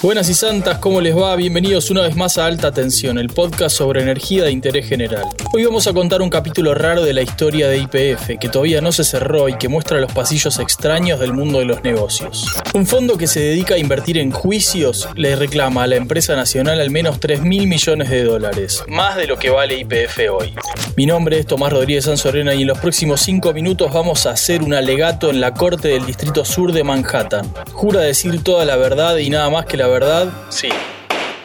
Buenas y santas, ¿cómo les va? Bienvenidos una vez más a Alta Tensión, el podcast sobre energía de interés general. Hoy vamos a contar un capítulo raro de la historia de IPF, que todavía no se cerró y que muestra los pasillos extraños del mundo de los negocios. Un fondo que se dedica a invertir en juicios le reclama a la empresa nacional al menos 3 mil millones de dólares, más de lo que vale IPF hoy. Mi nombre es Tomás Rodríguez Sanzorena y en los próximos 5 minutos vamos a hacer un alegato en la Corte del Distrito Sur de Manhattan. Jura decir toda la verdad y nada más que la verdad, sí.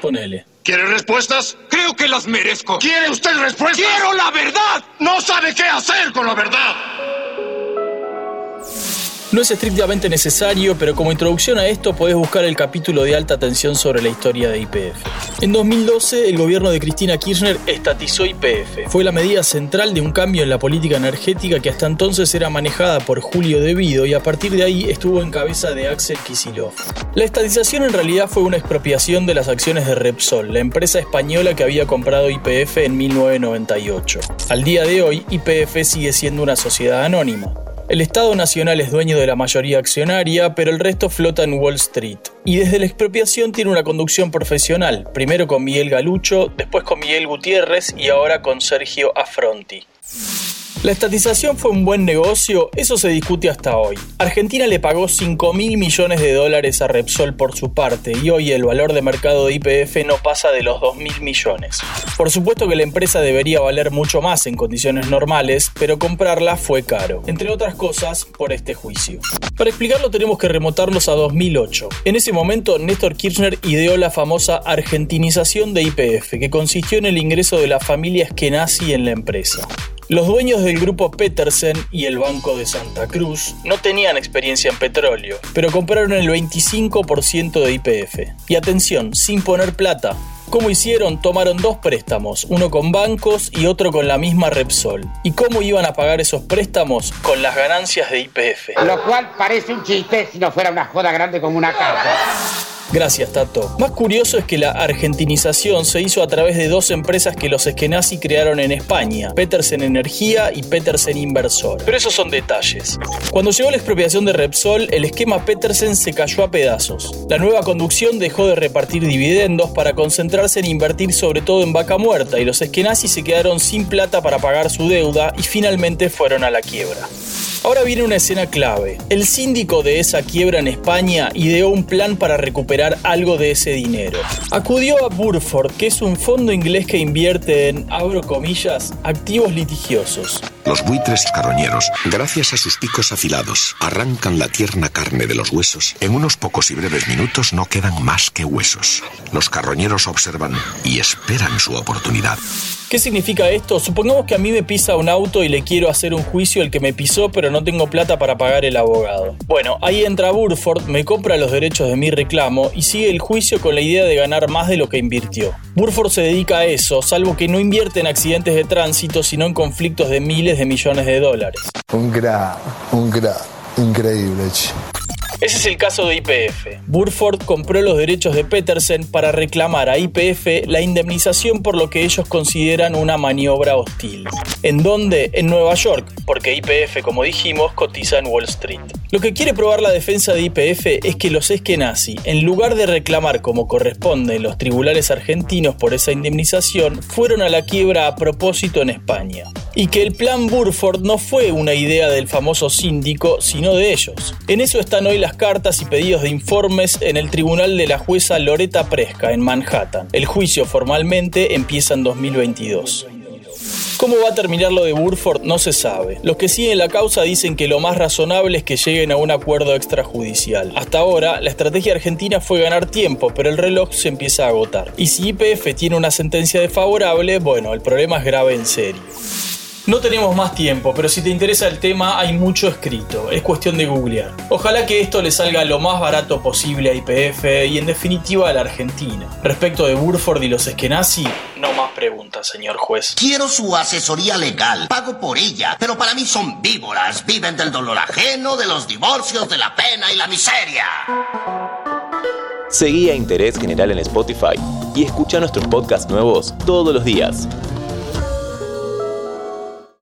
Ponele. ¿Quiere respuestas? Creo que las merezco. ¿Quiere usted respuestas? ¡Quiero la verdad! No sabe qué hacer con la verdad. No es estrictamente necesario, pero como introducción a esto podés buscar el capítulo de alta tensión sobre la historia de IPF. En 2012, el gobierno de Cristina Kirchner estatizó IPF. Fue la medida central de un cambio en la política energética que hasta entonces era manejada por Julio Devido y a partir de ahí estuvo en cabeza de Axel Kisilov. La estatización en realidad fue una expropiación de las acciones de Repsol, la empresa española que había comprado IPF en 1998. Al día de hoy, IPF sigue siendo una sociedad anónima. El Estado Nacional es dueño de la mayoría accionaria, pero el resto flota en Wall Street. Y desde la expropiación tiene una conducción profesional, primero con Miguel Galucho, después con Miguel Gutiérrez y ahora con Sergio Affronti. ¿La estatización fue un buen negocio? Eso se discute hasta hoy. Argentina le pagó 5 mil millones de dólares a Repsol por su parte y hoy el valor de mercado de IPF no pasa de los 2 mil millones. Por supuesto que la empresa debería valer mucho más en condiciones normales, pero comprarla fue caro, entre otras cosas por este juicio. Para explicarlo tenemos que remontarnos a 2008. En ese momento Néstor Kirchner ideó la famosa argentinización de IPF, que consistió en el ingreso de la familia Eskenazi en la empresa. Los dueños del grupo Petersen y el Banco de Santa Cruz no tenían experiencia en petróleo, pero compraron el 25% de IPF. Y atención, sin poner plata. ¿Cómo hicieron? Tomaron dos préstamos, uno con bancos y otro con la misma Repsol. ¿Y cómo iban a pagar esos préstamos? Con las ganancias de IPF. Lo cual parece un chiste si no fuera una joda grande como una casa. Gracias, Tato. Más curioso es que la argentinización se hizo a través de dos empresas que los Eskenazi crearon en España, Petersen Energía y Petersen Inversor. Pero esos son detalles. Cuando llegó la expropiación de Repsol, el esquema Petersen se cayó a pedazos. La nueva conducción dejó de repartir dividendos para concentrarse en invertir sobre todo en vaca muerta y los Eskenazi se quedaron sin plata para pagar su deuda y finalmente fueron a la quiebra. Ahora viene una escena clave. El síndico de esa quiebra en España ideó un plan para recuperar algo de ese dinero. Acudió a Burford, que es un fondo inglés que invierte en, abro comillas, activos litigiosos. Los buitres carroñeros, gracias a sus picos afilados, arrancan la tierna carne de los huesos. En unos pocos y breves minutos no quedan más que huesos. Los carroñeros observan y esperan su oportunidad. ¿Qué significa esto? Supongamos que a mí me pisa un auto y le quiero hacer un juicio al que me pisó, pero no tengo plata para pagar el abogado. Bueno, ahí entra Burford, me compra los derechos de mi reclamo y sigue el juicio con la idea de ganar más de lo que invirtió. Burford se dedica a eso, salvo que no invierte en accidentes de tránsito, sino en conflictos de miles de millones de dólares. Un gra, un gra, increíble. Ese es el caso de IPF. Burford compró los derechos de Petersen para reclamar a IPF la indemnización por lo que ellos consideran una maniobra hostil. ¿En dónde? En Nueva York, porque IPF, como dijimos, cotiza en Wall Street. Lo que quiere probar la defensa de IPF es que los Eskenazi, en lugar de reclamar como corresponde los tribunales argentinos por esa indemnización, fueron a la quiebra a propósito en España y que el plan Burford no fue una idea del famoso síndico, sino de ellos. En eso están hoy las cartas y pedidos de informes en el tribunal de la jueza Loreta Presca, en Manhattan. El juicio formalmente empieza en 2022. ¿Cómo va a terminar lo de Burford? No se sabe. Los que siguen la causa dicen que lo más razonable es que lleguen a un acuerdo extrajudicial. Hasta ahora, la estrategia argentina fue ganar tiempo, pero el reloj se empieza a agotar. Y si IPF tiene una sentencia desfavorable, bueno, el problema es grave en serio. No tenemos más tiempo, pero si te interesa el tema hay mucho escrito, es cuestión de googlear. Ojalá que esto le salga lo más barato posible a IPF y en definitiva a la Argentina. Respecto de Burford y los Eskenazi, no más preguntas, señor juez. Quiero su asesoría legal, pago por ella, pero para mí son víboras, viven del dolor ajeno, de los divorcios, de la pena y la miseria. Seguí a Interés General en Spotify y escucha nuestros podcasts nuevos todos los días.